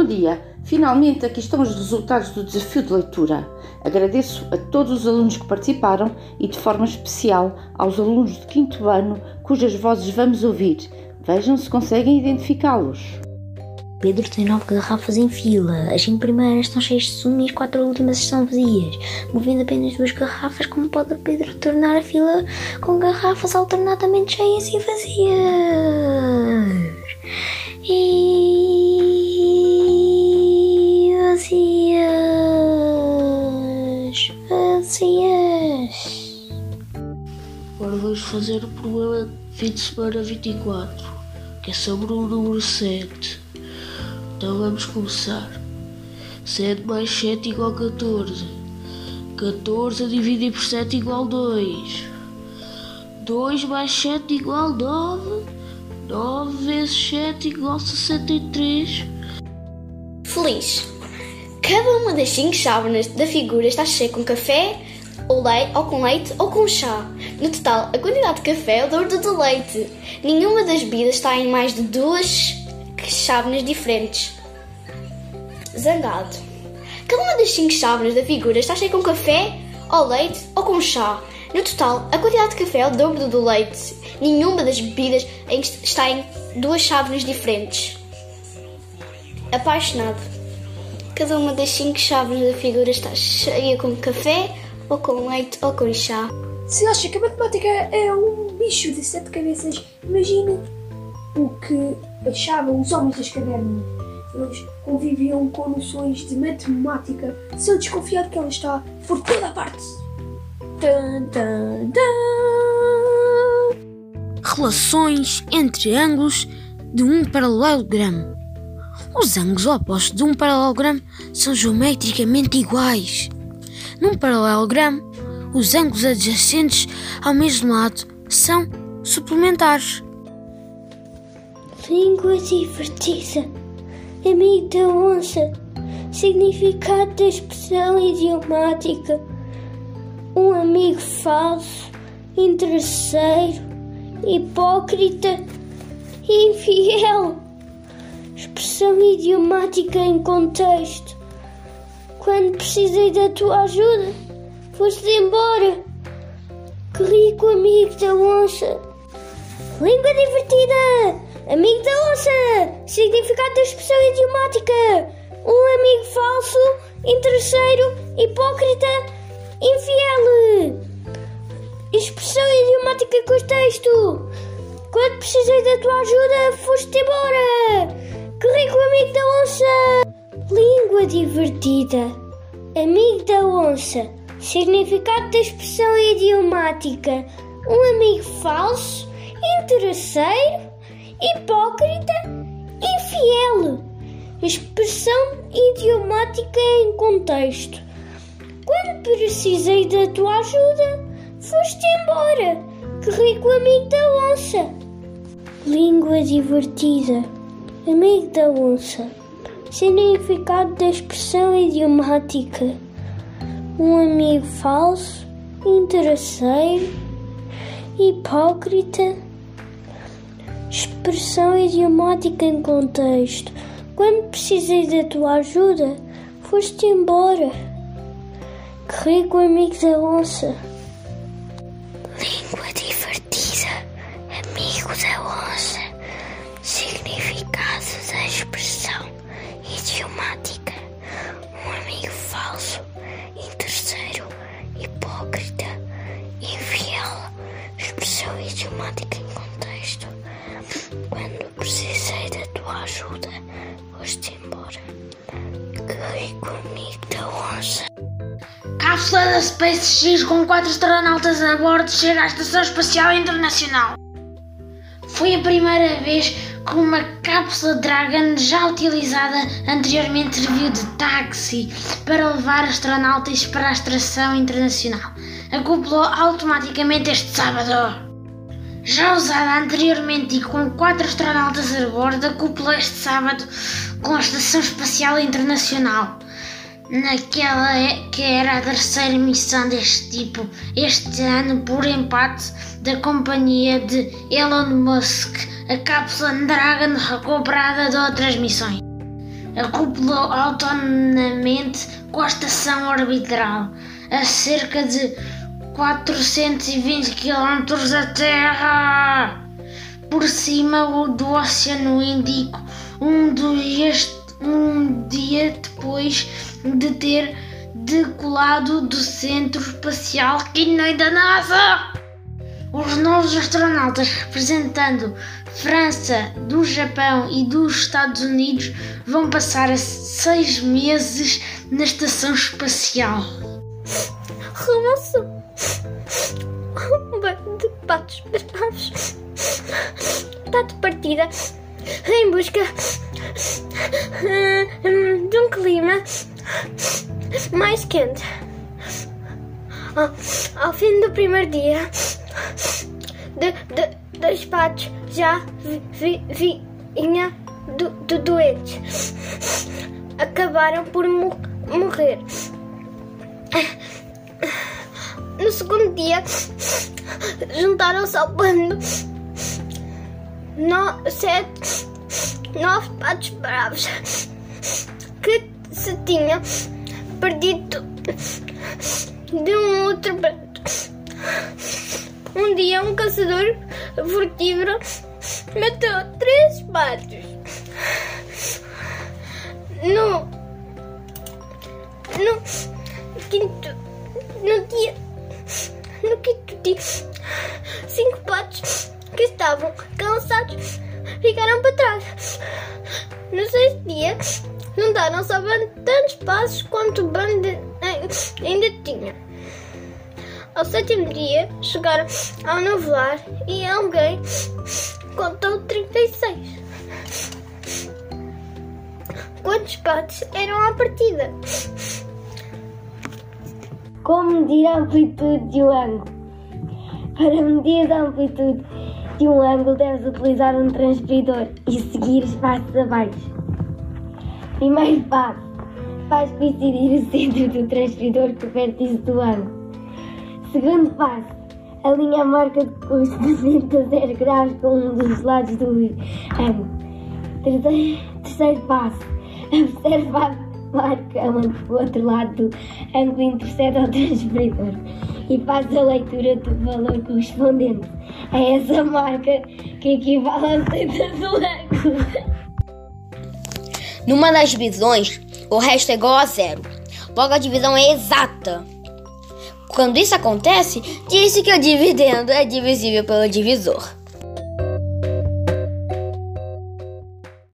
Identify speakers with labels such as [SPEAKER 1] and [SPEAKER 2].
[SPEAKER 1] Bom dia! Finalmente aqui estão os resultados do desafio de leitura. Agradeço a todos os alunos que participaram e, de forma especial, aos alunos de quinto ano cujas vozes vamos ouvir. Vejam se conseguem identificá-los.
[SPEAKER 2] Pedro tem nove garrafas em fila. As cinco primeiras estão cheias de sumo e as quatro últimas estão vazias. Movendo apenas duas garrafas, como pode Pedro tornar a fila com garrafas alternadamente cheias e vazias? E
[SPEAKER 3] fazer o problema fim de semana 24, que é sobre o número 7. Então vamos começar. 7 mais 7 igual a 14. 14 a dividir por 7 igual a 2. 2 mais 7 igual a 9. 9 vezes 7 igual a 63.
[SPEAKER 4] Feliz. Cada uma das 5 chávenas da figura está cheia com café, ou, leite, ou com leite ou com chá. No total, a quantidade de café é o dobro do leite. Nenhuma das bebidas está em mais de duas chávenas diferentes. Zangado. Cada uma das cinco chávenas da figura está cheia com café, ou leite ou com chá. No total, a quantidade de café é o dobro do leite. Nenhuma das bebidas está em duas chávenas diferentes. Apaixonado. Cada uma das cinco chávenas da figura está cheia com café, ou com leite ou com chá.
[SPEAKER 5] Se acha que a matemática é um bicho de sete cabeças, imagine o que achavam os homens das cavernas. Eles conviviam com noções de matemática sem desconfiar que ela está por toda a parte. Tan, tan, tan.
[SPEAKER 6] Relações entre ângulos de um paralelogramo. Os ângulos opostos de um paralelogramo são geometricamente iguais. Num paralelogramo, os ângulos adjacentes ao mesmo lado são suplementares.
[SPEAKER 7] Língua divertida. Amigo da onça. Significado da expressão idiomática. Um amigo falso, interesseiro, hipócrita infiel. Expressão idiomática em contexto. Quando precisei da tua ajuda, foste embora. Que rico amigo da onça. Língua divertida. Amigo da onça! Significado da expressão idiomática: um amigo falso, interesseiro, hipócrita, infiel. Expressão idiomática em contexto: quando precisei da tua ajuda, foste embora. Que rico amigo da onça! Língua divertida: amigo da onça. Significado da expressão idiomática: um amigo falso, interesseiro hipócrita, infiel. Expressão idiomática em contexto. Quando precisei da tua ajuda, foste embora. Que rico amigo da onça. Língua divertida. Amigo da onça. Significado da expressão idiomática. Um amigo falso, interesseiro, hipócrita, expressão idiomática em contexto. Quando precisei da tua ajuda, foste embora. Que rico amigo da onça.
[SPEAKER 2] Precisei da tua ajuda, foste embora. Que rico amigo da onça.
[SPEAKER 8] Cápsula da SpaceX com quatro astronautas a bordo chega à Estação Espacial Internacional. Foi a primeira vez que uma cápsula Dragon, já utilizada anteriormente, serviu de táxi para levar astronautas para a Estação Internacional. Acoplou automaticamente este sábado. Já usada anteriormente e com quatro astronautas a bordo, acoplou este sábado com a Estação Espacial Internacional naquela é- que era a terceira missão deste tipo este ano por empate da companhia de Elon Musk, a cápsula Dragon recuperada de outras missões. acoplou autonomamente com a estação orbital a cerca de 420 km da Terra por cima do Oceano Índico, um, dia, um dia depois de ter decolado do Centro Espacial Kennedy da NASA. Os novos astronautas representando França, do Japão e dos Estados Unidos vão passar seis meses na estação espacial.
[SPEAKER 9] Remoço um bando de patos bravos está de partida em busca hum, de um clima mais quente. Ao, fim do primeiro dia, de, de, patos já vi, vi, vinha do, do doentes. Acabaram por morrer. No segundo dia, juntaram-se ao bando no, sete, nove patos bravos que se tinham perdido de um outro bando. Um dia, um caçador furtivo matou três patos. No sexto dia, juntaram-se a tantos passos quanto o bando ainda tinha. Ao sétimo dia, chegaram ao novelar e alguém contou 36. Quantos patos eram à partida?
[SPEAKER 2] Como medir a amplitude de um ângulo? Para medir a amplitude de um ângulo, deves utilizar um transferidor e seguir os passos abaixo. Primeiro passo: faz coincidir o centro do transferidor com o vértice do ângulo. Segundo passo: alinha a marca de custo de 90 graus com um dos lados do ângulo. Terceiro passo: observa a marca onde o outro lado do ângulo intercede ao transferidor e faz a leitura do valor correspondente a essa marca que equivale centro do ângulo.
[SPEAKER 10] Numa das divisões, o resto é igual a zero. Logo, a divisão é exata. Quando isso acontece, diz-se que o dividendo é divisível pelo divisor.